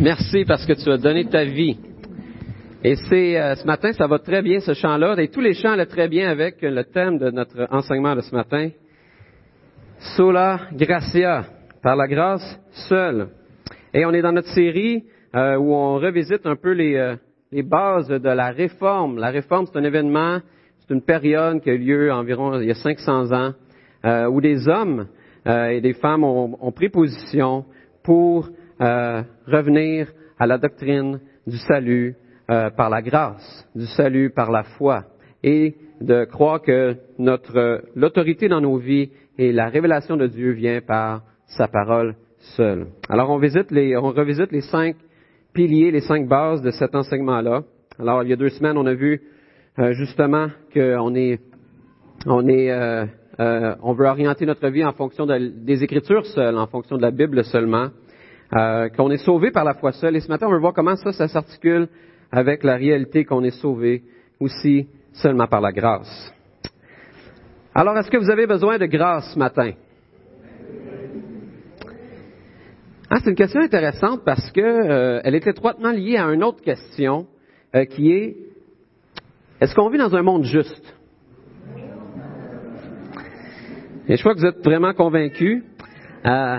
Merci parce que tu as donné ta vie. Et c'est euh, ce matin, ça va très bien ce chant-là, et tous les chants allaient très bien avec le thème de notre enseignement de ce matin. Sola gratia, par la grâce seule. Et on est dans notre série euh, où on revisite un peu les, euh, les bases de la réforme. La réforme, c'est un événement, c'est une période qui a eu lieu environ il y a 500 ans, euh, où des hommes euh, et des femmes ont, ont pris position pour euh, revenir à la doctrine du salut euh, par la grâce, du salut par la foi, et de croire que notre l'autorité dans nos vies et la révélation de Dieu vient par sa parole seule. Alors on visite les, on revisite les cinq piliers, les cinq bases de cet enseignement-là. Alors il y a deux semaines, on a vu euh, justement qu'on est, on est, euh, euh, on veut orienter notre vie en fonction de, des Écritures seules, en fonction de la Bible seulement euh, qu'on est sauvé par la foi seule. Et ce matin, on veut voir comment ça, s'articule avec la réalité qu'on est sauvé aussi seulement par la grâce. Alors, est-ce que vous avez besoin de grâce ce matin? Ah, c'est une question intéressante parce que euh, elle est étroitement liée à une autre question euh, qui est est-ce qu'on vit dans un monde juste? Et je crois que vous êtes vraiment convaincus. Euh,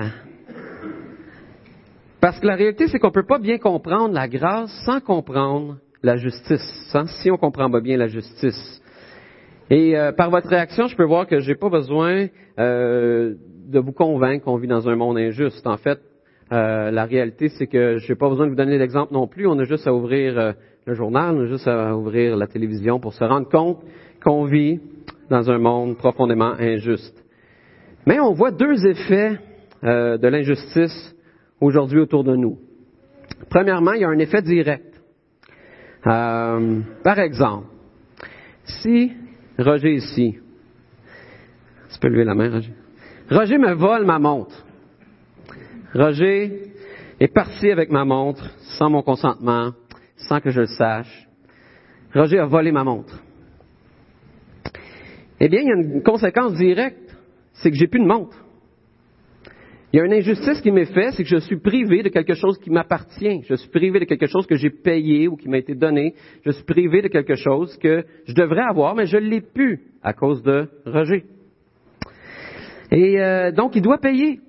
parce que la réalité, c'est qu'on ne peut pas bien comprendre la grâce sans comprendre la justice, sans, si on comprend pas bien la justice. Et euh, par votre réaction, je peux voir que je n'ai pas besoin euh, de vous convaincre qu'on vit dans un monde injuste. En fait, euh, la réalité, c'est que je n'ai pas besoin de vous donner l'exemple non plus. On a juste à ouvrir euh, le journal, on a juste à ouvrir la télévision pour se rendre compte qu'on vit dans un monde profondément injuste. Mais on voit deux effets euh, de l'injustice aujourd'hui autour de nous. Premièrement, il y a un effet direct. Euh, par exemple, si Roger ici, tu peux lever la main, Roger. Roger me vole ma montre. Roger est parti avec ma montre sans mon consentement, sans que je le sache. Roger a volé ma montre. Eh bien, il y a une conséquence directe, c'est que j'ai plus de montre. Il y a une injustice qui m'est faite, c'est que je suis privé de quelque chose qui m'appartient. Je suis privé de quelque chose que j'ai payé ou qui m'a été donné. Je suis privé de quelque chose que je devrais avoir, mais je l'ai plus à cause de Roger. Et euh, donc, il doit payer.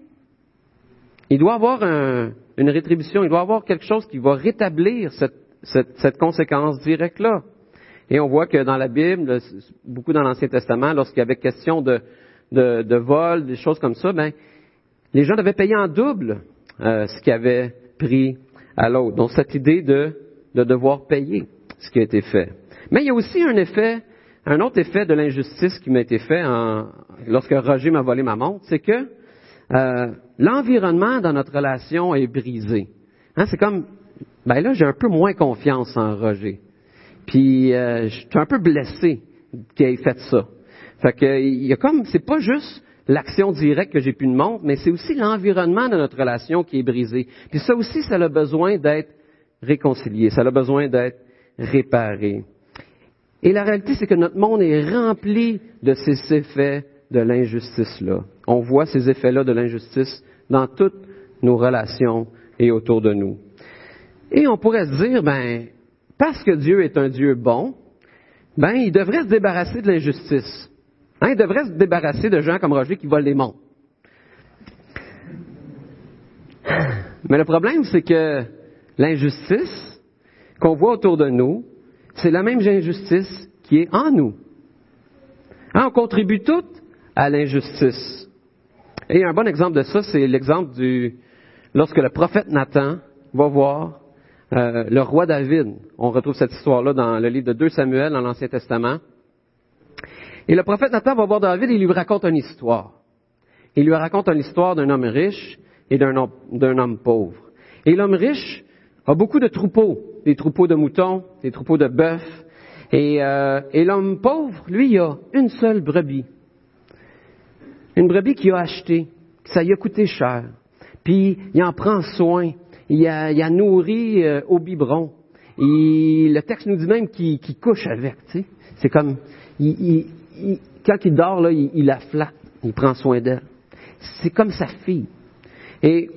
Il doit avoir un, une rétribution. Il doit avoir quelque chose qui va rétablir cette, conséquence directe-là. Et on voit que dans la Bible, beaucoup dans l'Ancien Testament, lorsqu'il y avait question de, de, de vol, des choses comme ça, ben, les gens devaient payer en double euh, ce qu'ils avaient pris à l'autre. Donc cette idée de, de devoir payer ce qui a été fait. Mais il y a aussi un effet, un autre effet de l'injustice qui m'a été fait en, lorsque Roger m'a volé ma montre, c'est que euh, l'environnement dans notre relation est brisé. Hein, c'est comme, ben là, j'ai un peu moins confiance en Roger. Puis, euh, je suis un peu blessé qu'il ait fait ça. Fait que, il y a comme, c'est pas juste l'action directe que j'ai pu de montre, mais c'est aussi l'environnement de notre relation qui est brisé. Puis ça aussi, ça a besoin d'être réconcilié, ça a besoin d'être réparé. Et la réalité, c'est que notre monde est rempli de ces effets de l'injustice-là. On voit ces effets-là de l'injustice dans toutes nos relations et autour de nous. Et on pourrait se dire, ben, parce que Dieu est un Dieu bon, ben, il devrait se débarrasser de l'injustice. Hein, il devrait se débarrasser de gens comme Roger qui volent les monts. Mais le problème, c'est que l'injustice qu'on voit autour de nous, c'est la même injustice qui est en nous. Hein, on contribue toutes à l'injustice. Et un bon exemple de ça, c'est l'exemple du lorsque le prophète Nathan va voir euh, le roi David. On retrouve cette histoire-là dans le livre de 2 Samuel dans l'Ancien Testament. Et le prophète Nathan va voir David et il lui raconte une histoire. Il lui raconte une histoire d'un homme riche et d'un homme, pauvre. Et l'homme riche a beaucoup de troupeaux, des troupeaux de moutons, des troupeaux de bœufs. Et, euh, et l'homme pauvre, lui, il a une seule brebis. Une brebis qu'il a achetée, ça lui a coûté cher. Puis il en prend soin. Il a, a nourri euh, au biberon. Et le texte nous dit même qu'il couche avec. Tu sais. C'est comme, il, il, quand il dort, là, il, la flatte, il prend soin d'elle. C'est comme sa fille. Et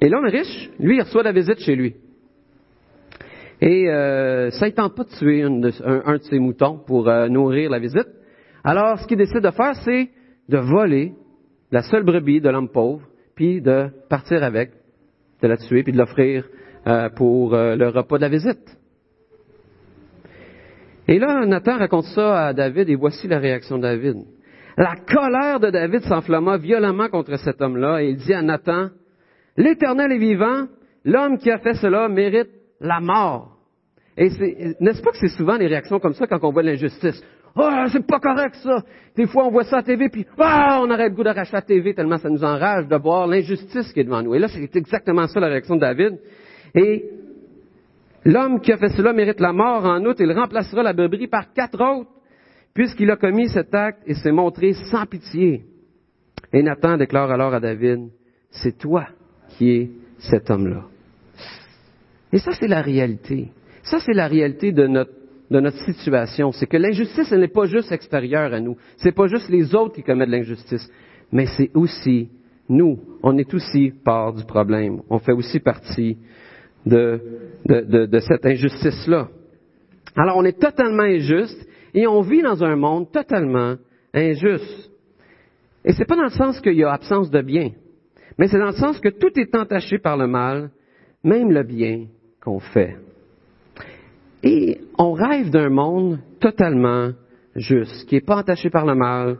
Et l'homme riche, lui, il reçoit la visite chez lui. Et euh, ça ne tente pas de tuer un, de ses moutons pour euh, nourrir la visite. Alors, ce qu'il décide de faire, c'est de voler la seule brebis de l'homme pauvre, puis de partir avec, de la tuer, puis de l'offrir euh, pour euh, le repas de la visite. Et là, Nathan raconte ça à David, et voici la réaction de David. La colère de David s'enflamma violemment contre cet homme-là, et il dit à Nathan, L'Éternel est vivant, l'homme qui a fait cela mérite la mort. Et n'est-ce pas que c'est souvent les réactions comme ça quand on voit l'injustice? Oh, c'est pas correct ça. Des fois, on voit ça à TV, puis ah, on aurait le goût d'arracher la TV tellement ça nous enrage de voir l'injustice qui est devant nous. Et là, c'est exactement ça la réaction de David. Et l'homme qui a fait cela mérite la mort. En outre, il remplacera la brebis par quatre autres, puisqu'il a commis cet acte et s'est montré sans pitié. Et Nathan déclare alors à David, c'est toi qui es cet homme-là. Et ça, c'est la réalité. Ça, c'est la réalité de notre, de notre situation. C'est que l'injustice, elle n'est pas juste extérieure à nous. C'est pas juste les autres qui commettent l'injustice. Mais c'est aussi nous. On est aussi part du problème. On fait aussi partie de, de, de, cette injustice-là. Alors, on est totalement injuste et on vit dans un monde totalement injuste. Et c'est pas dans le sens qu'il y a absence de bien, mais c'est dans le sens que tout est entaché par le mal, même le bien qu'on fait. Et on rêve d'un monde totalement juste, qui n'est pas entaché par le mal,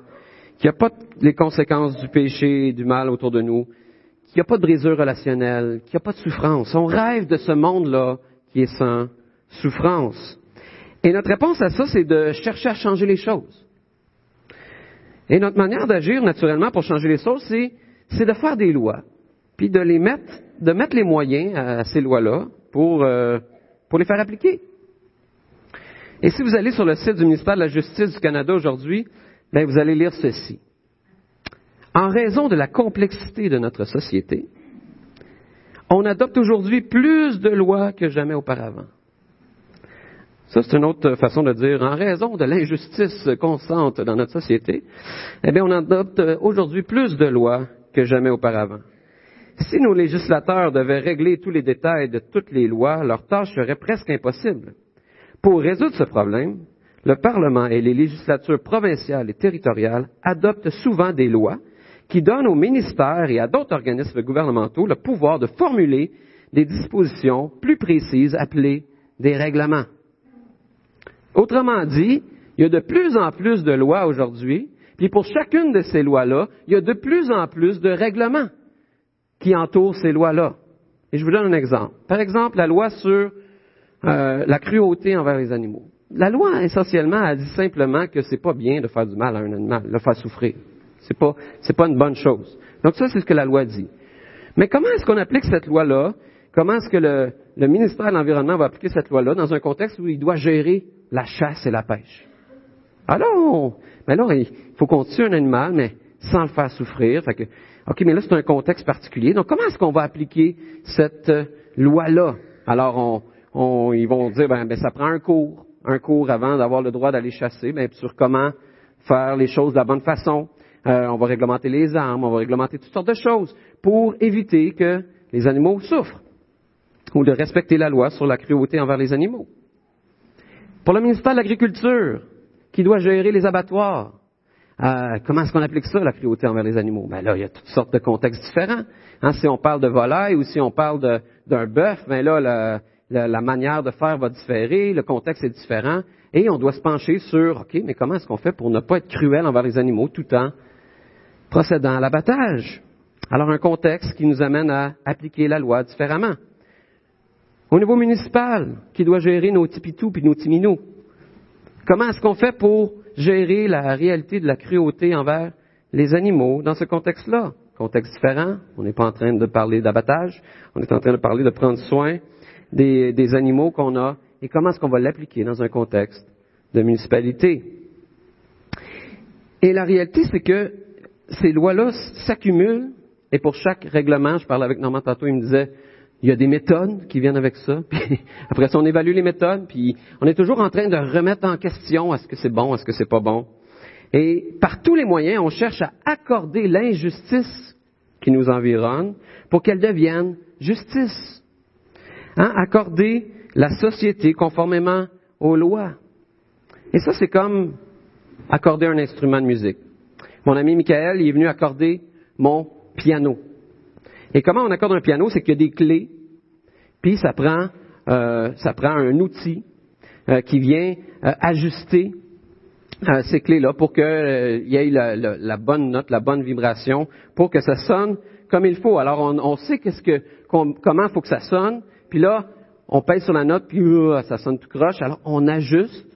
qui n'a pas les conséquences du péché et du mal autour de nous, qui n'a pas de brisure relationnelle, qui n'a pas de souffrance. On rêve de ce monde-là qui est sans souffrance. Et notre réponse à ça, c'est de chercher à changer les choses. Et notre manière d'agir, naturellement, pour changer les choses, c'est, de faire des lois, puis de les mettre, de mettre les moyens à, ces lois-là pour, euh, pour les faire appliquer. Et si vous allez sur le site du ministère de la Justice du Canada aujourd'hui, ben vous allez lire ceci. En raison de la complexité de notre société, on adopte aujourd'hui plus de lois que jamais auparavant. Ça, c'est une autre façon de dire, en raison de l'injustice constante dans notre société, eh bien, on adopte aujourd'hui plus de lois que jamais auparavant. Si nos législateurs devaient régler tous les détails de toutes les lois, leur tâche serait presque impossible. Pour résoudre ce problème, le Parlement et les législatures provinciales et territoriales adoptent souvent des lois qui donnent aux ministères et à d'autres organismes gouvernementaux le pouvoir de formuler des dispositions plus précises appelées des règlements. Autrement dit, il y a de plus en plus de lois aujourd'hui, puis pour chacune de ces lois-là, il y a de plus en plus de règlements qui entourent ces lois-là. Et je vous donne un exemple. Par exemple, la loi sur euh, la cruauté envers les animaux. La loi, essentiellement, a dit simplement que c'est pas bien de faire du mal à un animal, de le faire souffrir. C'est pas, c'est pas une bonne chose. Donc ça, c'est ce que la loi dit. Mais comment est-ce qu'on applique cette loi-là? Comment est-ce que le, ministère de l'Environnement va appliquer cette loi-là dans un contexte où il doit gérer la chasse et la pêche? Alors, mais là, il faut qu'on tue un animal, mais sans le faire souffrir. Fait que, OK, mais là, c'est un contexte particulier. Donc, comment est-ce qu'on va appliquer cette euh, loi-là? Alors, on, ils vont dire, ben, ben, ça prend un cours, un cours avant d'avoir le droit d'aller chasser, ben, sur comment faire les choses de la bonne façon. Euh, on va réglementer les armes, on va réglementer toutes sortes de choses pour éviter que les animaux souffrent ou de respecter la loi sur la cruauté envers les animaux. Pour le ministère de l'Agriculture, qui doit gérer les abattoirs, euh, comment est-ce qu'on applique ça, la cruauté envers les animaux? Ben là, il y a toutes sortes de contextes différents. Hein, si on parle de volaille ou si on parle d'un bœuf, ben là, la, manière de faire va différer, le contexte est différent, et on doit se pencher sur, OK, mais comment est-ce qu'on fait pour ne pas être cruel envers les animaux tout en procédant à l'abattage? Alors, un contexte qui nous amène à appliquer la loi différemment. Au niveau municipal, qui doit gérer nos tipitous et nos timinous, comment est-ce qu'on fait pour gérer la réalité de la cruauté envers les animaux dans ce contexte-là? Contexte différent, on n'est pas en train de parler d'abattage, on est en train de parler de prendre soin des, animaux qu'on a et comment est-ce qu'on va l'appliquer dans un contexte de municipalité? Et la réalité, c'est que ces lois-là s'accumulent et pour chaque règlement, je parlais avec Normand tantôt, il me disait, il y a des méthodes qui viennent avec ça. Puis après ça, on évalue les méthodes, puis on est toujours en train de remettre en question est-ce que c'est bon, est-ce que c'est pas bon? Et par tous les moyens, on cherche à accorder l'injustice qui nous environne pour qu'elle devienne justice. Hein? Accorder la société conformément aux lois. Et ça, c'est comme accorder un instrument de musique. Mon ami Michael, il est venu accorder mon piano. Et comment on accorde un piano? C'est qu'il y a des clés, puis ça prend, euh, ça prend un outil euh, qui vient euh, ajuster ces clés-là pour qu'il y ait la, bonne note, la bonne vibration, pour que ça sonne comme il faut. Alors on, sait qu'est-ce que, comment il faut que ça sonne, puis là, on pèse sur la note, puis ça sonne tout croche. Alors on ajuste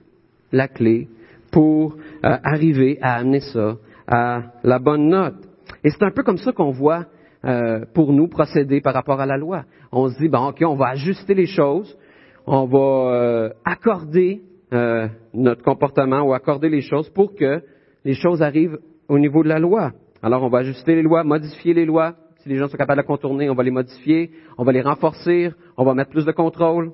la clé pour arriver à amener ça à la bonne note. Et c'est un peu comme ça qu'on voit euh, pour nous procéder par rapport à la loi. On se dit, bon, ok, on va ajuster les choses, on va euh, accorder euh, notre comportement ou accorder les choses pour que les choses arrivent au niveau de la loi. Alors, on va ajuster les lois, modifier les lois. Si les gens sont capables de contourner, on va les modifier, on va les renforcer, on va mettre plus de contrôle.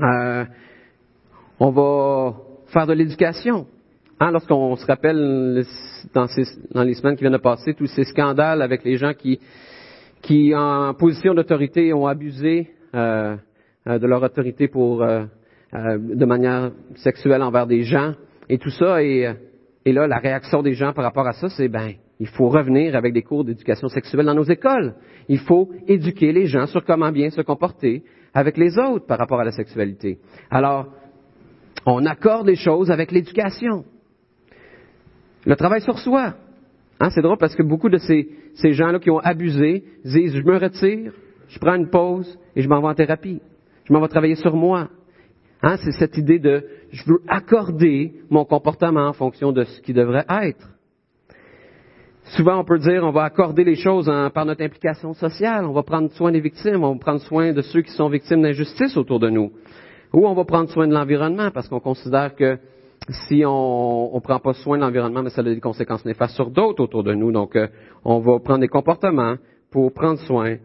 on va faire de l'éducation. Hein, lorsqu'on se rappelle dans, les semaines qui viennent de passer, tous ces scandales avec les gens qui, qui en position d'autorité, ont abusé euh, euh, de leur autorité pour, euh, de manière sexuelle envers des gens, et tout ça, et, et là, la réaction des gens par rapport à ça, c'est ben, il faut revenir avec des cours d'éducation sexuelle dans nos écoles. Il faut éduquer les gens sur comment bien se comporter avec les autres par rapport à la sexualité. Alors, on accorde les choses avec l'éducation. Le travail sur soi. Hein, c'est drôle parce que beaucoup de ces, ces gens-là qui ont abusé disent, je me retire, je prends une pause et je m'en vais en thérapie. Je m'en vais travailler sur moi. Hein, c'est cette idée de, je veux accorder mon comportement en fonction de ce qui devrait être. Souvent, on peut dire, on va accorder les choses par notre implication sociale. On va prendre soin des victimes, on va prendre soin de ceux qui sont victimes d'injustice autour de nous. Ou on va prendre soin de l'environnement parce qu'on considère que si on ne prend pas soin de l'environnement, mais ça a des conséquences néfastes sur d'autres autour de nous. Donc, euh, on va prendre des comportements pour prendre soin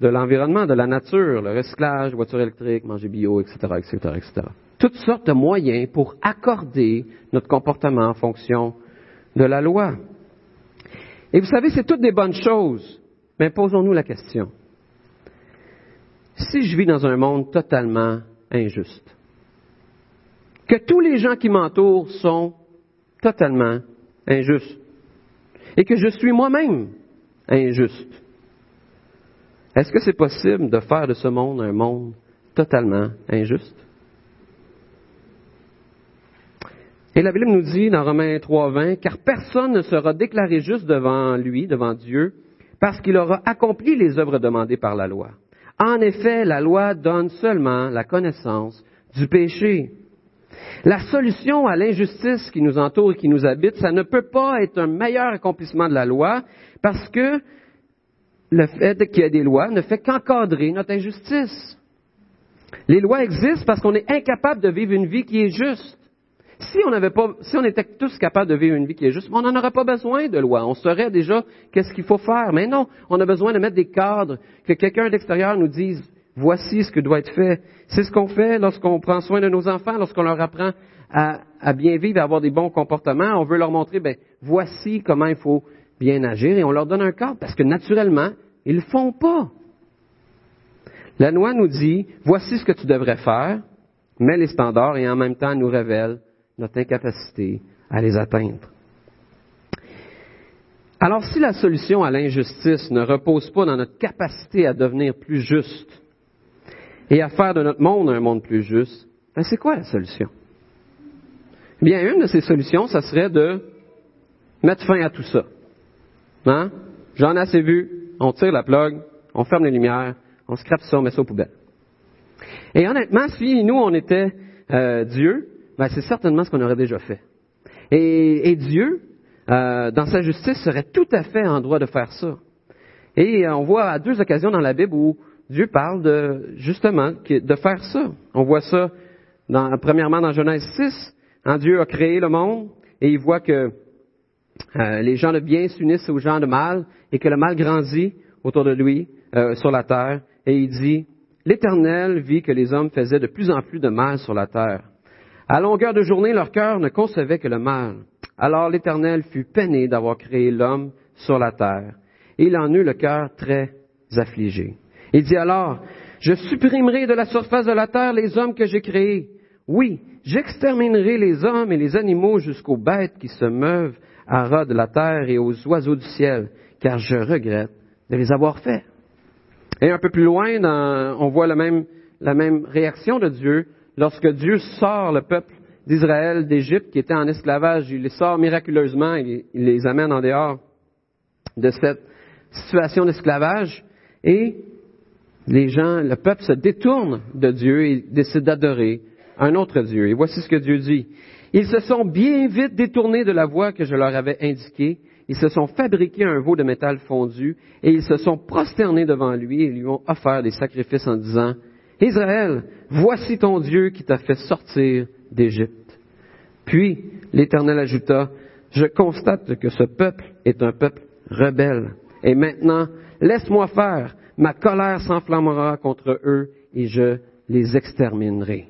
de l'environnement, de la nature, le recyclage, voiture électrique, manger bio, etc., etc., etc. Toutes sortes de moyens pour accorder notre comportement en fonction de la loi. Et vous savez, c'est toutes des bonnes choses. Mais posons-nous la question. Si je vis dans un monde totalement injuste, que tous les gens qui m'entourent sont totalement injustes et que je suis moi-même injuste. Est-ce que c'est possible de faire de ce monde un monde totalement injuste? Et la Bible nous dit dans Romains 3.20, car personne ne sera déclaré juste devant lui, devant Dieu, parce qu'il aura accompli les œuvres demandées par la loi. En effet, la loi donne seulement la connaissance du péché. La solution à l'injustice qui nous entoure et qui nous habite, ça ne peut pas être un meilleur accomplissement de la loi parce que le fait qu'il y ait des lois ne fait qu'encadrer notre injustice. Les lois existent parce qu'on est incapable de vivre une vie qui est juste. Si on n'avait pas, si on était tous capables de vivre une vie qui est juste, on n'en aurait pas besoin de lois. On saurait déjà qu'est-ce qu'il faut faire. Mais non, on a besoin de mettre des cadres, que quelqu'un d'extérieur nous dise, Voici ce que doit être fait. C'est ce qu'on fait lorsqu'on prend soin de nos enfants, lorsqu'on leur apprend à, bien vivre, à avoir des bons comportements. On veut leur montrer, ben, voici comment il faut bien agir et on leur donne un cadre parce que naturellement, ils le font pas. La loi nous dit, voici ce que tu devrais faire, met les standards et en même temps nous révèle notre incapacité à les atteindre. Alors si la solution à l'injustice ne repose pas dans notre capacité à devenir plus juste, et à faire de notre monde un monde plus juste, ben c'est quoi la solution? Bien, une de ces solutions, ça serait de mettre fin à tout ça. Hein? J'en ai assez vu, on tire la plug, on ferme les lumières, on scrape ça, on met ça aux poubelles. Et honnêtement, si nous, on était euh, Dieu, ben c'est certainement ce qu'on aurait déjà fait. Et, Dieu, euh, dans sa justice, serait tout à fait en droit de faire ça. Et on voit à deux occasions dans la Bible où Dieu parle de, justement, de faire ça. On voit ça, dans, premièrement, dans Genèse 6. Hein, Dieu a créé le monde et il voit que euh, les gens de bien s'unissent aux gens de mal et que le mal grandit autour de lui euh, sur la terre. Et il dit, l'Éternel vit que les hommes faisaient de plus en plus de mal sur la terre. À longueur de journée, leur cœur ne concevait que le mal. Alors l'Éternel fut peiné d'avoir créé l'homme sur la terre. Et il en eut le cœur très affligé. Il dit alors, je supprimerai de la surface de la terre les hommes que j'ai créés. Oui, j'exterminerai les hommes et les animaux jusqu'aux bêtes qui se meuvent à ras de la terre et aux oiseaux du ciel, car je regrette de les avoir faits. Et un peu plus loin, on voit la même, réaction de Dieu lorsque Dieu sort le peuple d'Israël d'Égypte qui était en esclavage. Il les sort miraculeusement, il, il les amène en dehors de cette situation d'esclavage et les gens, le peuple se détourne de Dieu et décide d'adorer un autre Dieu. Et voici ce que Dieu dit. Ils se sont bien vite détournés de la voie que je leur avais indiquée. Ils se sont fabriqués un veau de métal fondu et ils se sont prosternés devant lui et lui ont offert des sacrifices en disant, Israël, voici ton Dieu qui t'a fait sortir d'Égypte. Puis l'Éternel ajouta, je constate que ce peuple est un peuple rebelle. Et maintenant, laisse-moi faire, ma colère s'enflammera contre eux et je les exterminerai.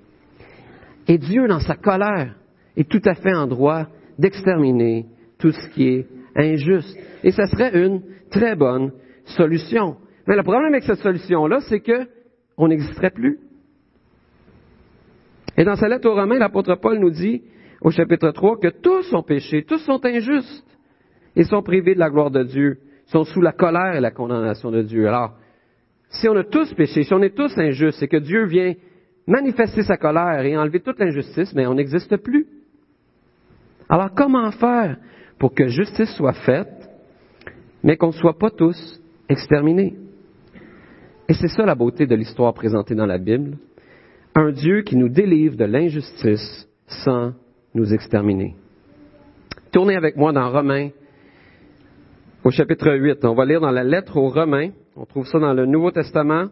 Et Dieu, dans sa colère, est tout à fait en droit d'exterminer tout ce qui est injuste. Et ce serait une très bonne solution. Mais le problème avec cette solution-là, c'est que on n'existerait plus. Et dans sa lettre aux Romains, l'apôtre Paul nous dit, au chapitre 3, que tous ont péché, tous sont injustes et sont privés de la gloire de Dieu, sont sous la colère et la condamnation de Dieu. Alors, si on a tous péché, si on est tous injustes, c'est que Dieu vient manifester sa colère et enlever toute l'injustice, mais on n'existe plus. Alors comment faire pour que justice soit faite, mais qu'on ne soit pas tous exterminés? Et c'est ça la beauté de l'histoire présentée dans la Bible. Un Dieu qui nous délivre de l'injustice sans nous exterminer. Tournez avec moi dans Romains au chapitre 8. On va lire dans la lettre aux Romains. On trouve ça dans le Nouveau Testament.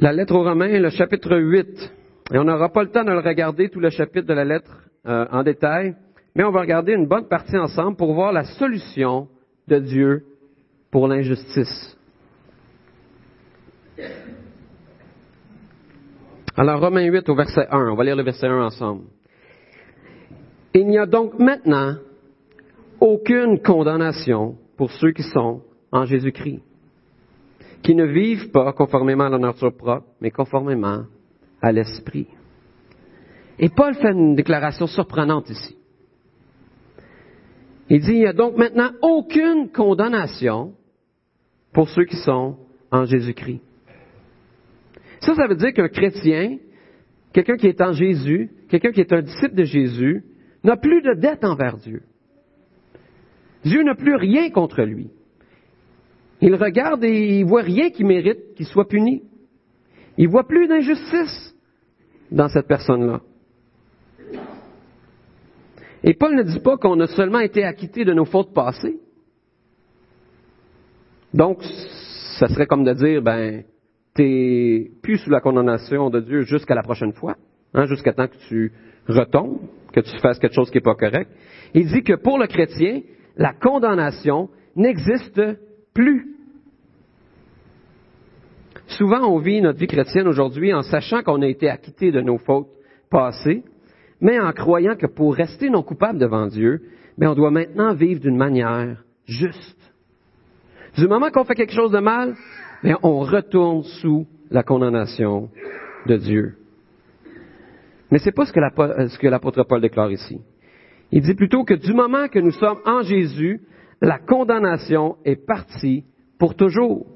La lettre aux Romains, le chapitre 8. Et on n'aura pas le temps de le regarder, tout le chapitre de la lettre euh, en détail, mais on va regarder une bonne partie ensemble pour voir la solution de Dieu pour l'injustice. Alors, Romains 8 au verset 1, on va lire le verset 1 ensemble. Il n'y a donc maintenant aucune condamnation pour ceux qui sont en Jésus-Christ, qui ne vivent pas conformément à la nature propre, mais conformément à l'Esprit. Et Paul fait une déclaration surprenante ici. Il dit, il n'y a donc maintenant aucune condamnation pour ceux qui sont en Jésus-Christ. Ça, ça veut dire qu'un chrétien, quelqu'un qui est en Jésus, quelqu'un qui est un disciple de Jésus, n'a plus de dette envers Dieu. Dieu n'a plus rien contre lui. Il regarde et il voit rien qui mérite qu'il soit puni. Il voit plus d'injustice dans cette personne-là. Et Paul ne dit pas qu'on a seulement été acquitté de nos fautes passées, donc, ça serait comme de dire, ben, t'es plus sous la condamnation de Dieu jusqu'à la prochaine fois, hein, jusqu'à temps que tu retombes, que tu fasses quelque chose qui n'est pas correct. Il dit que pour le chrétien, la condamnation n'existe plus. Souvent, on vit notre vie chrétienne aujourd'hui en sachant qu'on a été acquitté de nos fautes passées, mais en croyant que pour rester non coupable devant Dieu, ben, on doit maintenant vivre d'une manière juste. Du moment qu'on fait quelque chose de mal, bien, on retourne sous la condamnation de Dieu. Mais ce n'est pas ce que l'apôtre Paul déclare ici. Il dit plutôt que du moment que nous sommes en Jésus, la condamnation est partie pour toujours.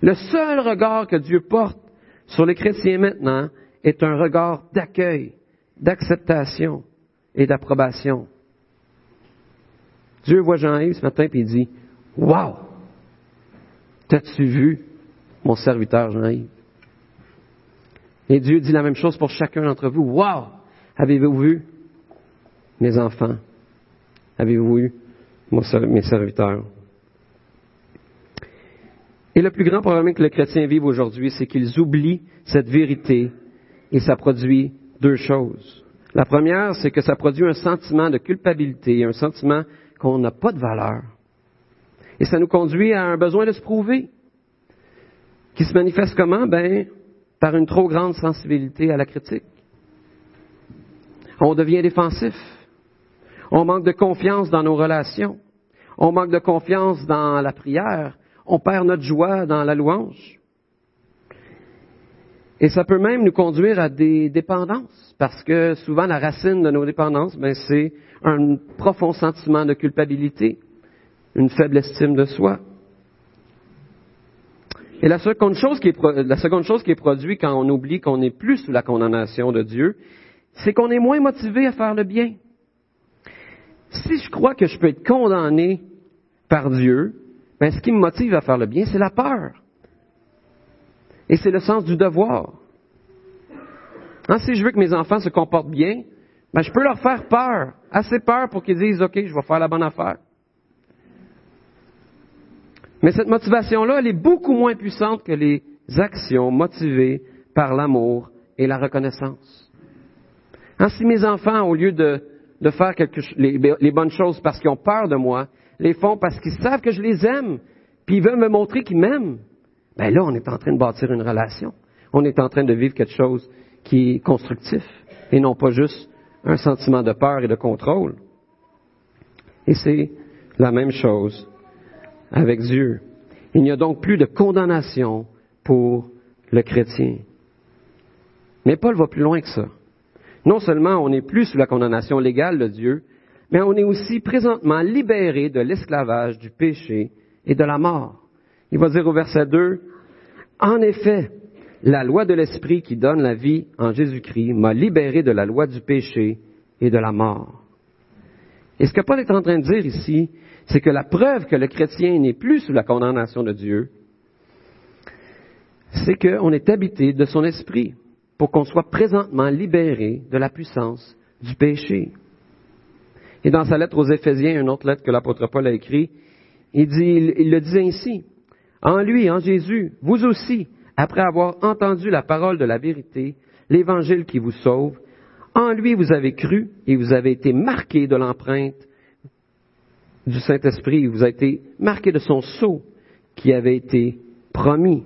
Le seul regard que Dieu porte sur les chrétiens maintenant est un regard d'accueil, d'acceptation et d'approbation. Dieu voit Jean-Yves ce matin et il dit, Wow! T'as-tu vu mon serviteur Jean-Yves? Et Dieu dit la même chose pour chacun d'entre vous. Wow! Avez-vous vu mes enfants? Avez-vous vu mes serviteurs? Et le plus grand problème que les chrétiens vivent aujourd'hui, c'est qu'ils oublient cette vérité et ça produit deux choses. La première, c'est que ça produit un sentiment de culpabilité, un sentiment qu'on n'a pas de valeur. Et ça nous conduit à un besoin de se prouver, qui se manifeste comment? Ben, par une trop grande sensibilité à la critique. On devient défensif. On manque de confiance dans nos relations. on manque de confiance dans la prière, on perd notre joie dans la louange. Et ça peut même nous conduire à des dépendances, parce que souvent la racine de nos dépendances, ben, c'est un profond sentiment de culpabilité, une faible estime de soi. Et la seconde chose qui est, la seconde chose qui est produite quand on oublie qu'on n'est plus sous la condamnation de Dieu, c'est qu'on est moins motivé à faire le bien. Si je crois que je peux être condamné par Dieu, ben, ce qui me motive à faire le bien, c'est la peur. Et c'est le sens du devoir. Hein, si je veux que mes enfants se comportent bien, ben, je peux leur faire peur, assez peur pour qu'ils disent, OK, je vais faire la bonne affaire. Mais cette motivation-là, elle est beaucoup moins puissante que les actions motivées par l'amour et la reconnaissance. Hein, mes enfants, au lieu de, faire les, bonnes choses parce qu'ils ont peur de moi, les font parce qu'ils savent que je les aime, puis ils veulent me montrer qu'ils m'aiment, ben là, on est en train de bâtir une relation. On est en train de vivre quelque chose qui est constructif et non pas juste un sentiment de peur et de contrôle. Et c'est la même chose avec Dieu. Il n'y a donc plus de condamnation pour le chrétien. Mais Paul va plus loin que ça. Non seulement on n'est plus sous la condamnation légale de Dieu, mais on est aussi présentement libéré de l'esclavage, du péché et de la mort. Il va dire au verset 2, En effet, la loi de l'Esprit qui donne la vie en Jésus-Christ m'a libéré de la loi du péché et de la mort. Et ce que Paul est en train de dire ici, c'est que la preuve que le chrétien n'est plus sous la condamnation de Dieu, c'est qu'on est habité de son esprit pour qu'on soit présentement libéré de la puissance du péché. Et dans sa lettre aux Éphésiens, une autre lettre que l'apôtre Paul a écrite, il, le dit ainsi, En lui, en Jésus, vous aussi, après avoir entendu la parole de la vérité, l'évangile qui vous sauve, en lui vous avez cru et vous avez été marqués de l'empreinte du Saint-Esprit, vous avez été marqué de son sceau qui avait été promis.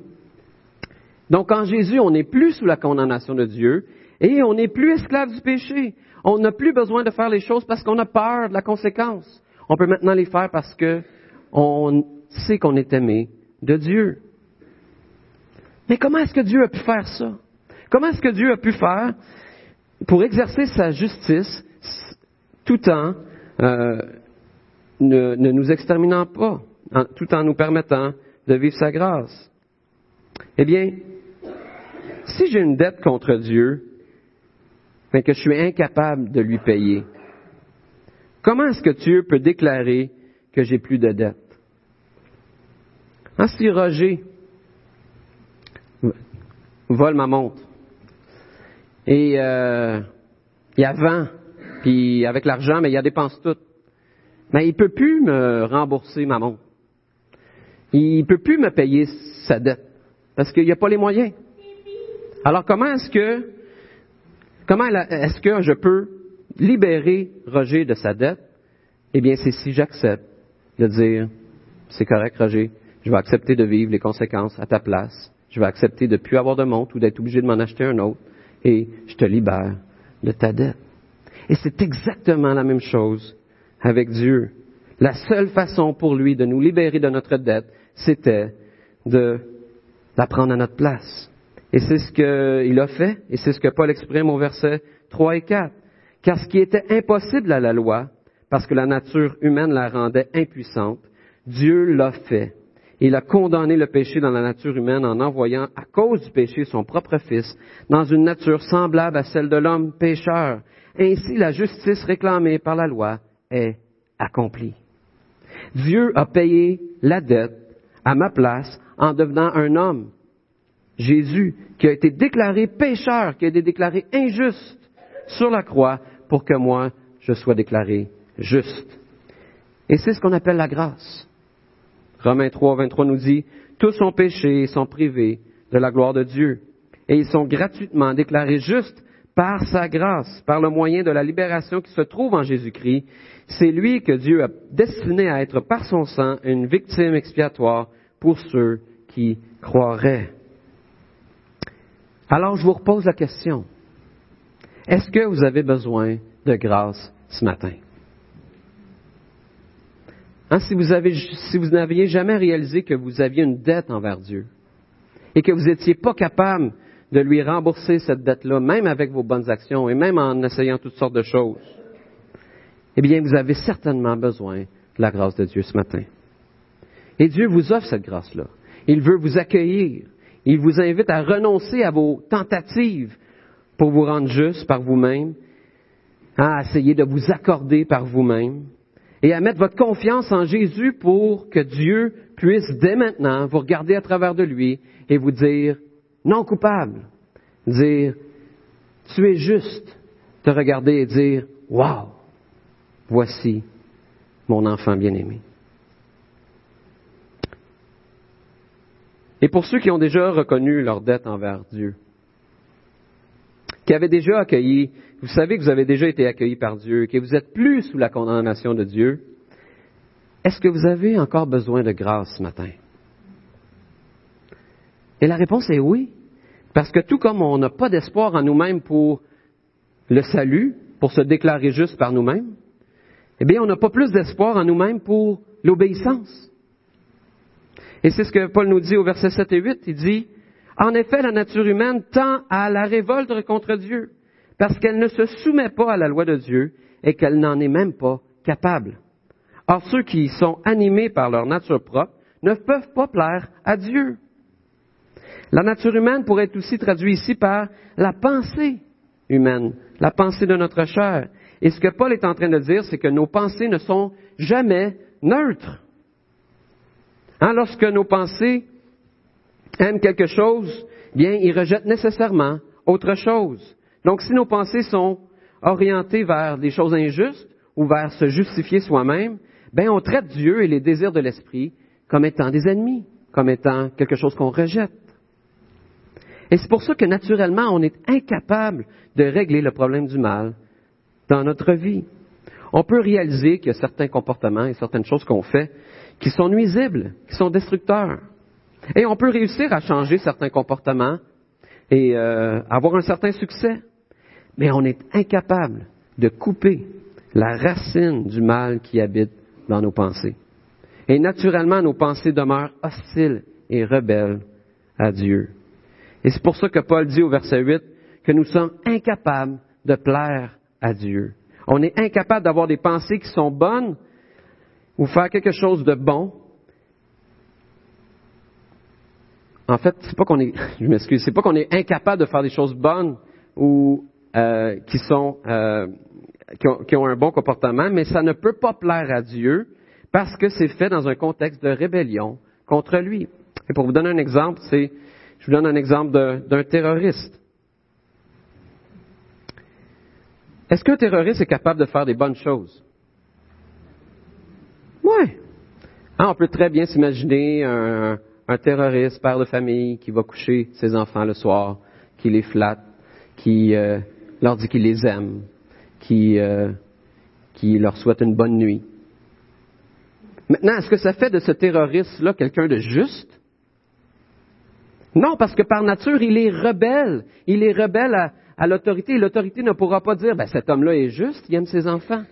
Donc en Jésus, on n'est plus sous la condamnation de Dieu et on n'est plus esclave du péché. On n'a plus besoin de faire les choses parce qu'on a peur de la conséquence. On peut maintenant les faire parce que on sait qu'on est aimé de Dieu. Mais comment est-ce que Dieu a pu faire ça? Comment est-ce que Dieu a pu faire pour exercer sa justice tout en euh, ne, nous exterminant pas, tout en nous permettant de vivre sa grâce? Eh bien, si j'ai une dette contre Dieu, mais que je suis incapable de lui payer, comment est-ce que Dieu peut déclarer que j'ai plus de dette? Hein, si Roger vole ma montre et euh, il y a 20, puis avec l'argent, mais il a dépense tout, mais il peut plus me rembourser ma montre. Il peut plus me payer sa dette parce qu'il n'y a pas les moyens. Alors comment est-ce que comment est-ce que je peux libérer Roger de sa dette? Eh bien, c'est si j'accepte de dire c'est correct, Roger, je vais accepter de vivre les conséquences à ta place. Je vais accepter de ne plus avoir de montre ou d'être obligé de m'en acheter un autre et je te libère de ta dette. Et c'est exactement la même chose avec Dieu. La seule façon pour lui de nous libérer de notre dette, c'était de la prendre à notre place. Et c'est ce qu'il a fait, et c'est ce que Paul exprime au verset 3 et 4. Car ce qui était impossible à la loi, parce que la nature humaine la rendait impuissante, Dieu l'a fait. Il a condamné le péché dans la nature humaine en envoyant, à cause du péché, son propre Fils dans une nature semblable à celle de l'homme pécheur. Ainsi, la justice réclamée par la loi est accomplie. Dieu a payé la dette à ma place en devenant un homme. Jésus, qui a été déclaré pécheur, qui a été déclaré injuste sur la croix pour que moi, je sois déclaré juste. Et c'est ce qu'on appelle la grâce. Romains 3, 23 nous dit, tous ont péché et sont privés de la gloire de Dieu. Et ils sont gratuitement déclarés justes par sa grâce, par le moyen de la libération qui se trouve en Jésus-Christ. C'est lui que Dieu a destiné à être par son sang une victime expiatoire pour ceux qui croiraient. Alors je vous repose la question. Est-ce que vous avez besoin de grâce ce matin? Hein, si vous avez, si vous n'aviez jamais réalisé que vous aviez une dette envers Dieu et que vous n'étiez pas capable de lui rembourser cette dette-là, même avec vos bonnes actions et même en essayant toutes sortes de choses, eh bien, vous avez certainement besoin de la grâce de Dieu ce matin. Et Dieu vous offre cette grâce-là. Il veut vous accueillir. Il vous invite à renoncer à vos tentatives pour vous rendre juste par vous-même, à essayer de vous accorder par vous-même et à mettre votre confiance en Jésus pour que Dieu puisse dès maintenant vous regarder à travers de lui et vous dire non coupable, dire tu es juste, te regarder et dire wow, voici mon enfant bien-aimé. Et pour ceux qui ont déjà reconnu leur dette envers Dieu, qui avaient déjà accueilli, vous savez que vous avez déjà été accueillis par Dieu, que vous êtes plus sous la condamnation de Dieu, est-ce que vous avez encore besoin de grâce ce matin? Et la réponse est oui. Parce que tout comme on n'a pas d'espoir en nous-mêmes pour le salut, pour se déclarer juste par nous-mêmes, eh bien, on n'a pas plus d'espoir en nous-mêmes pour l'obéissance. Et c'est ce que Paul nous dit au verset 7 et 8. Il dit, En effet, la nature humaine tend à la révolte contre Dieu, parce qu'elle ne se soumet pas à la loi de Dieu et qu'elle n'en est même pas capable. Or, ceux qui sont animés par leur nature propre ne peuvent pas plaire à Dieu. La nature humaine pourrait être aussi traduite ici par la pensée humaine, la pensée de notre chair. Et ce que Paul est en train de dire, c'est que nos pensées ne sont jamais neutres. Hein, lorsque nos pensées aiment quelque chose, bien, ils rejettent nécessairement autre chose. Donc, si nos pensées sont orientées vers des choses injustes ou vers se justifier soi-même, ben, on traite Dieu et les désirs de l'esprit comme étant des ennemis, comme étant quelque chose qu'on rejette. Et c'est pour ça que naturellement, on est incapable de régler le problème du mal dans notre vie. On peut réaliser qu'il y a certains comportements et certaines choses qu'on fait qui sont nuisibles, qui sont destructeurs. Et on peut réussir à changer certains comportements et euh, avoir un certain succès, mais on est incapable de couper la racine du mal qui habite dans nos pensées. Et naturellement, nos pensées demeurent hostiles et rebelles à Dieu. Et c'est pour ça que Paul dit au verset 8 que nous sommes incapables de plaire à Dieu. On est incapable d'avoir des pensées qui sont bonnes ou faire quelque chose de bon, en fait, c'est pas qu'on est, je m'excuse, c'est pas qu'on est incapable de faire des choses bonnes ou euh, qui sont euh, qui, ont, qui, ont, un bon comportement, mais ça ne peut pas plaire à Dieu parce que c'est fait dans un contexte de rébellion contre lui. Et pour vous donner un exemple, c'est, je vous donne un exemple d'un terroriste. Est-ce qu'un terroriste est capable de faire des bonnes choses? Oui. Hein, on peut très bien s'imaginer un, terroriste, père de famille, qui va coucher ses enfants le soir, qui les flatte, qui euh, leur dit qu'il les aime, qui, euh, qui leur souhaite une bonne nuit. Maintenant, est-ce que ça fait de ce terroriste-là quelqu'un de juste? Non, parce que par nature, il est rebelle. Il est rebelle à, l'autorité. L'autorité ne pourra pas dire, ben, cet homme-là est juste, il aime ses enfants.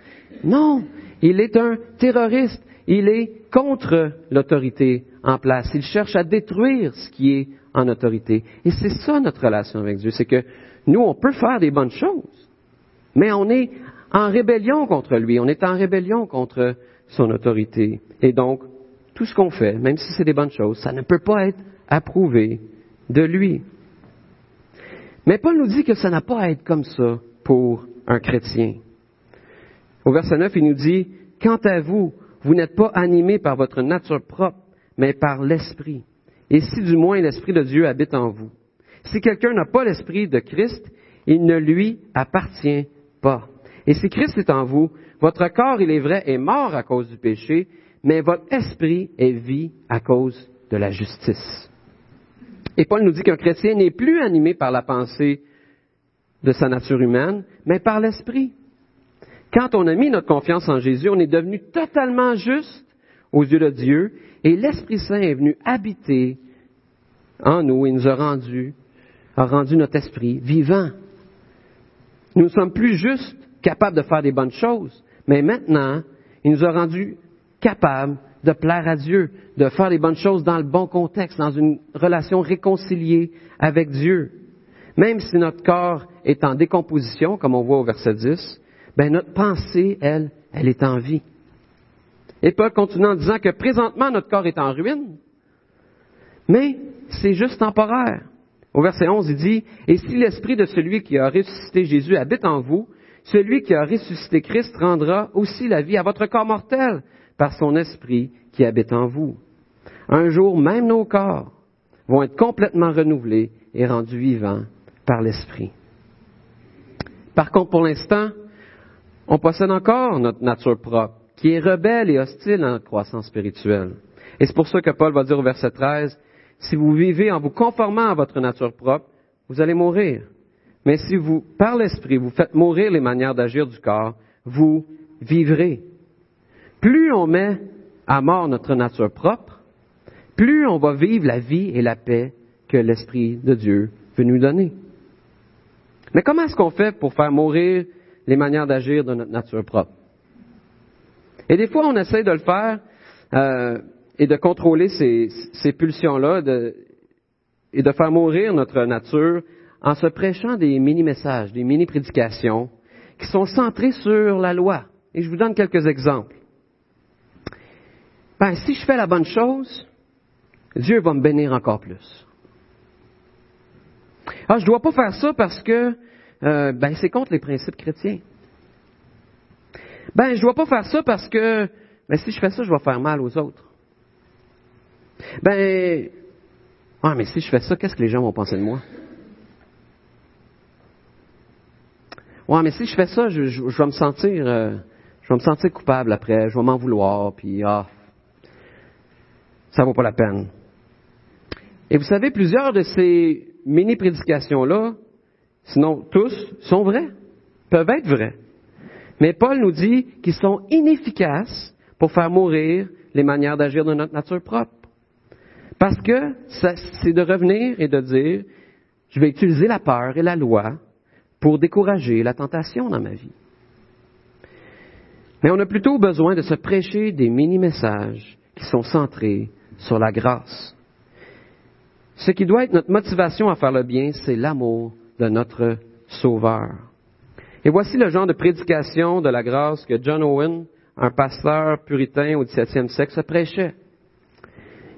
Non, il est un terroriste. Il est contre l'autorité en place. Il cherche à détruire ce qui est en autorité. Et c'est ça notre relation avec Dieu. C'est que nous, on peut faire des bonnes choses, mais on est en rébellion contre lui. On est en rébellion contre son autorité. Et donc, tout ce qu'on fait, même si c'est des bonnes choses, ça ne peut pas être approuvé de lui. Mais Paul nous dit que ça n'a pas à être comme ça pour un chrétien. Au verset 9, il nous dit, Quant à vous, vous n'êtes pas animés par votre nature propre, mais par l'Esprit. Et si du moins l'Esprit de Dieu habite en vous. Si quelqu'un n'a pas l'Esprit de Christ, il ne lui appartient pas. Et si Christ est en vous, votre corps, il est vrai, est mort à cause du péché, mais votre esprit est vie à cause de la justice. Et Paul nous dit qu'un chrétien n'est plus animé par la pensée de sa nature humaine, mais par l'esprit. Quand on a mis notre confiance en Jésus, on est devenu totalement juste aux yeux de Dieu et l'Esprit Saint est venu habiter en nous et nous a rendu, a rendu notre esprit vivant. Nous ne sommes plus juste capables de faire des bonnes choses, mais maintenant, il nous a rendu capable de plaire à Dieu, de faire les bonnes choses dans le bon contexte, dans une relation réconciliée avec Dieu. Même si notre corps est en décomposition, comme on voit au verset 10, ben notre pensée, elle, elle est en vie. Et Paul continue en disant que présentement notre corps est en ruine, mais c'est juste temporaire. Au verset 11, il dit, Et si l'esprit de celui qui a ressuscité Jésus habite en vous, celui qui a ressuscité Christ rendra aussi la vie à votre corps mortel par son esprit qui habite en vous. Un jour, même nos corps vont être complètement renouvelés et rendus vivants par l'esprit. Par contre, pour l'instant, on possède encore notre nature propre, qui est rebelle et hostile à notre croissance spirituelle. Et c'est pour ça que Paul va dire au verset 13, si vous vivez en vous conformant à votre nature propre, vous allez mourir. Mais si vous, par l'Esprit, vous faites mourir les manières d'agir du corps, vous vivrez. Plus on met à mort notre nature propre, plus on va vivre la vie et la paix que l'Esprit de Dieu veut nous donner. Mais comment est-ce qu'on fait pour faire mourir les manières d'agir de notre nature propre? Et des fois, on essaie de le faire euh, et de contrôler ces, pulsions-là et de faire mourir notre nature en se prêchant des mini-messages, des mini-prédications qui sont centrés sur la loi. Et je vous donne quelques exemples. Ben, si je fais la bonne chose, Dieu va me bénir encore plus. Ah, je ne dois pas faire ça parce que euh, ben, c'est contre les principes chrétiens. Ben, je dois pas faire ça parce que ben, si je fais ça, je vais faire mal aux autres. Ben, ah, mais si je fais ça, qu'est-ce que les gens vont penser de moi? Ouais, mais si je fais ça, je, vais me sentir, euh, je vais me sentir coupable après, je vais m'en vouloir, puis ah, ça vaut pas la peine. Et vous savez, plusieurs de ces mini-prédications-là, sinon tous, sont vrais, peuvent être vrais. Mais Paul nous dit qu'ils sont inefficaces pour faire mourir les manières d'agir de notre nature propre. Parce que c'est de revenir et de dire, je vais utiliser la peur et la loi pour décourager la tentation dans ma vie. Mais on a plutôt besoin de se prêcher des mini-messages qui sont centrés sur la grâce. Ce qui doit être notre motivation à faire le bien, c'est l'amour de notre Sauveur. Et voici le genre de prédication de la grâce que John Owen, un pasteur puritain au XVIIe siècle, prêchait.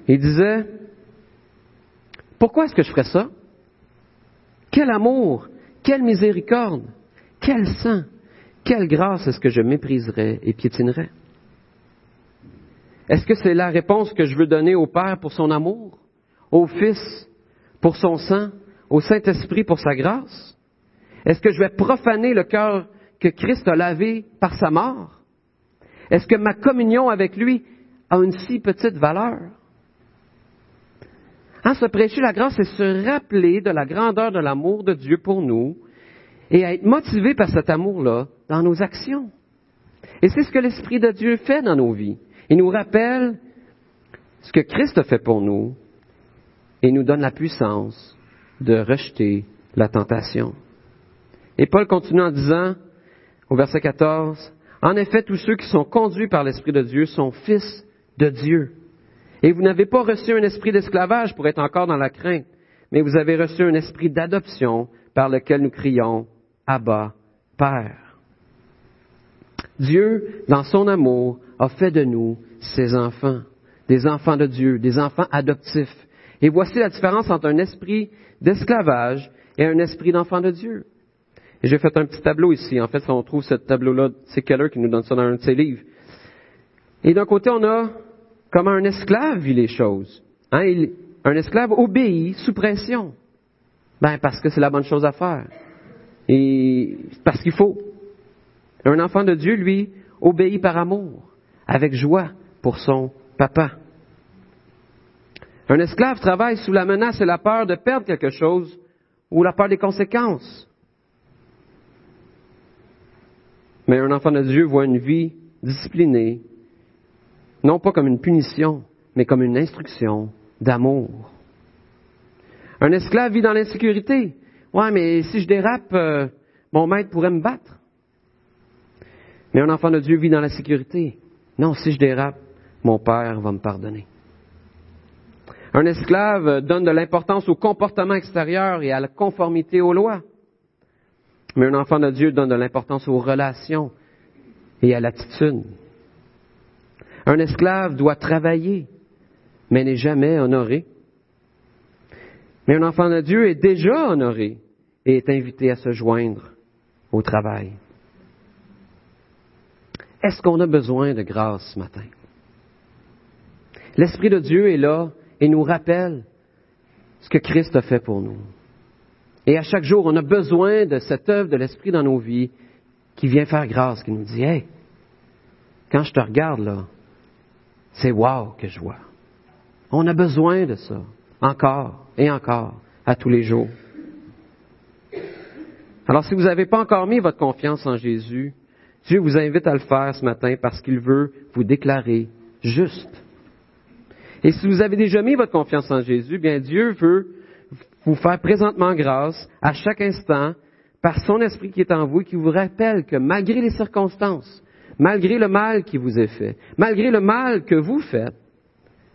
Il disait, pourquoi est-ce que je ferais ça? Quel amour, quelle miséricorde, quel sang, quelle grâce est-ce que je mépriserais et piétinerais? Est-ce que c'est la réponse que je veux donner au Père pour son amour, au Fils pour son sang, au Saint-Esprit pour sa grâce? Est-ce que je vais profaner le cœur que Christ a lavé par sa mort? Est-ce que ma communion avec lui a une si petite valeur? Hein, se prêcher la grâce, c'est se rappeler de la grandeur de l'amour de Dieu pour nous et être motivé par cet amour-là dans nos actions. Et c'est ce que l'Esprit de Dieu fait dans nos vies. Il nous rappelle ce que Christ a fait pour nous et nous donne la puissance de rejeter la tentation. Et Paul continue en disant, au verset 14, En effet, tous ceux qui sont conduits par l'Esprit de Dieu sont fils de Dieu. Et vous n'avez pas reçu un esprit d'esclavage pour être encore dans la crainte, mais vous avez reçu un esprit d'adoption par lequel nous crions Abba, Père. Dieu, dans son amour, a fait de nous ses enfants, des enfants de Dieu, des enfants adoptifs. Et voici la différence entre un esprit d'esclavage et un esprit d'enfant de Dieu. J'ai fait un petit tableau ici. En fait, on trouve ce tableau-là, c'est Keller qui nous donne ça dans un de ses livres. Et d'un côté, on a comment un esclave vit les choses. Hein, un esclave obéit sous pression. Ben, parce que c'est la bonne chose à faire. Et parce qu'il faut. Un enfant de Dieu, lui, obéit par amour, avec joie pour son papa. Un esclave travaille sous la menace et la peur de perdre quelque chose ou la peur des conséquences. Mais un enfant de Dieu voit une vie disciplinée, non pas comme une punition, mais comme une instruction d'amour. Un esclave vit dans l'insécurité. Ouais, mais si je dérape, euh, mon maître pourrait me battre. Mais un enfant de Dieu vit dans la sécurité. Non, si je dérape, mon Père va me pardonner. Un esclave donne de l'importance au comportement extérieur et à la conformité aux lois. Mais un enfant de Dieu donne de l'importance aux relations et à l'attitude. Un esclave doit travailler, mais n'est jamais honoré. Mais un enfant de Dieu est déjà honoré et est invité à se joindre au travail. Est-ce qu'on a besoin de grâce ce matin? L'Esprit de Dieu est là et nous rappelle ce que Christ a fait pour nous. Et à chaque jour, on a besoin de cette œuvre de l'Esprit dans nos vies qui vient faire grâce, qui nous dit, hey, quand je te regarde là, c'est wow que je vois. On a besoin de ça, encore et encore, à tous les jours. Alors si vous n'avez pas encore mis votre confiance en Jésus, Dieu vous invite à le faire ce matin parce qu'il veut vous déclarer juste. Et si vous avez déjà mis votre confiance en Jésus, bien Dieu veut vous faire présentement grâce à chaque instant par son esprit qui est en vous et qui vous rappelle que malgré les circonstances, malgré le mal qui vous est fait, malgré le mal que vous faites,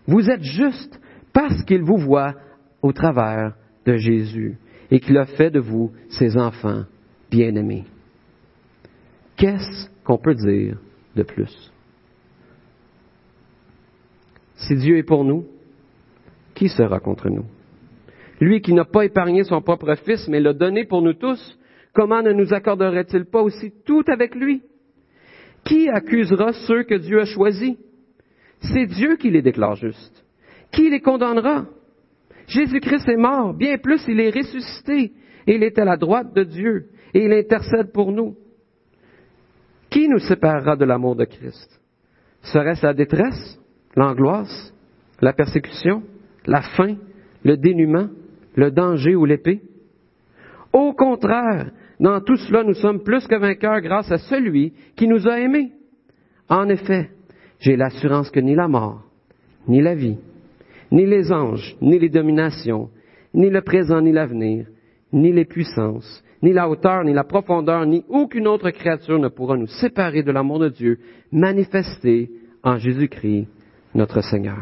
vous êtes juste parce qu'il vous voit au travers de Jésus et qu'il a fait de vous ses enfants bien-aimés. Qu'est-ce qu'on peut dire de plus? Si Dieu est pour nous, qui sera contre nous? Lui qui n'a pas épargné son propre Fils, mais l'a donné pour nous tous, comment ne nous accorderait-il pas aussi tout avec lui? Qui accusera ceux que Dieu a choisis? C'est Dieu qui les déclare justes. Qui les condamnera? Jésus-Christ est mort, bien plus il est ressuscité, et il est à la droite de Dieu, et il intercède pour nous. Qui nous séparera de l'amour de Christ? Serait-ce la détresse, l'angoisse, la persécution, la faim, le dénuement, le danger ou l'épée? Au contraire, dans tout cela, nous sommes plus que vainqueurs grâce à celui qui nous a aimés. En effet, j'ai l'assurance que ni la mort, ni la vie, ni les anges, ni les dominations, ni le présent, ni l'avenir, ni les puissances, ni la hauteur, ni la profondeur, ni aucune autre créature ne pourra nous séparer de l'amour de Dieu manifesté en Jésus-Christ, notre Seigneur.